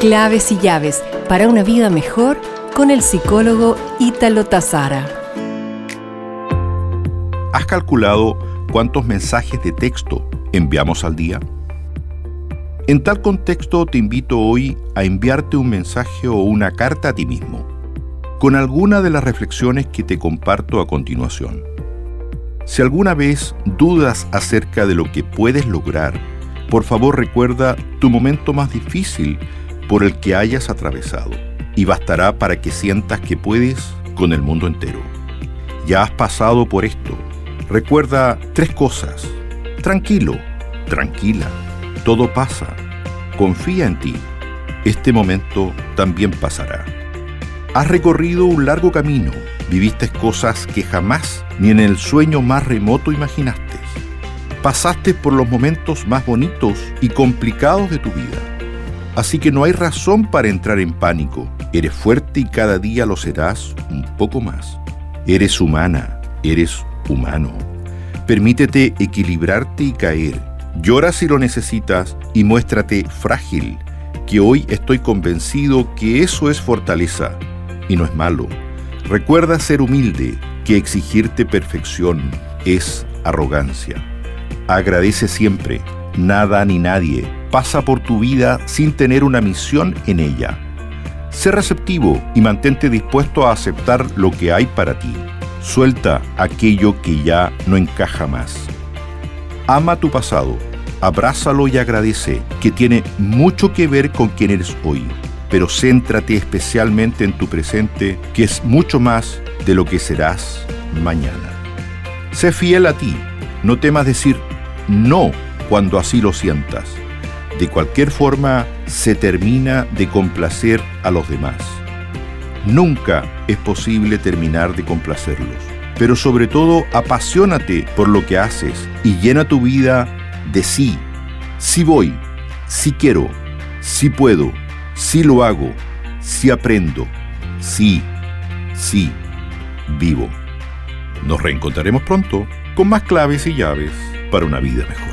Claves y llaves para una vida mejor con el psicólogo Ítalo Tazara. ¿Has calculado cuántos mensajes de texto enviamos al día? En tal contexto te invito hoy a enviarte un mensaje o una carta a ti mismo, con alguna de las reflexiones que te comparto a continuación. Si alguna vez dudas acerca de lo que puedes lograr, por favor recuerda tu momento más difícil por el que hayas atravesado y bastará para que sientas que puedes con el mundo entero. Ya has pasado por esto. Recuerda tres cosas. Tranquilo, tranquila, todo pasa. Confía en ti. Este momento también pasará. Has recorrido un largo camino, viviste cosas que jamás ni en el sueño más remoto imaginaste. Pasaste por los momentos más bonitos y complicados de tu vida Así que no hay razón para entrar en pánico. Eres fuerte y cada día lo serás un poco más. Eres humana, eres humano. Permítete equilibrarte y caer. Llora si lo necesitas y muéstrate frágil, que hoy estoy convencido que eso es fortaleza y no es malo. Recuerda ser humilde, que exigirte perfección es arrogancia. Agradece siempre, nada ni nadie pasa por tu vida sin tener una misión en ella. Sé receptivo y mantente dispuesto a aceptar lo que hay para ti. Suelta aquello que ya no encaja más. Ama tu pasado, abrázalo y agradece, que tiene mucho que ver con quién eres hoy. Pero céntrate especialmente en tu presente, que es mucho más de lo que serás mañana. Sé fiel a ti, no temas decir no cuando así lo sientas de cualquier forma se termina de complacer a los demás. Nunca es posible terminar de complacerlos, pero sobre todo apasionate por lo que haces y llena tu vida de sí. Sí voy, sí quiero, sí puedo, sí lo hago, sí aprendo, sí, sí, vivo. Nos reencontraremos pronto con más claves y llaves para una vida mejor.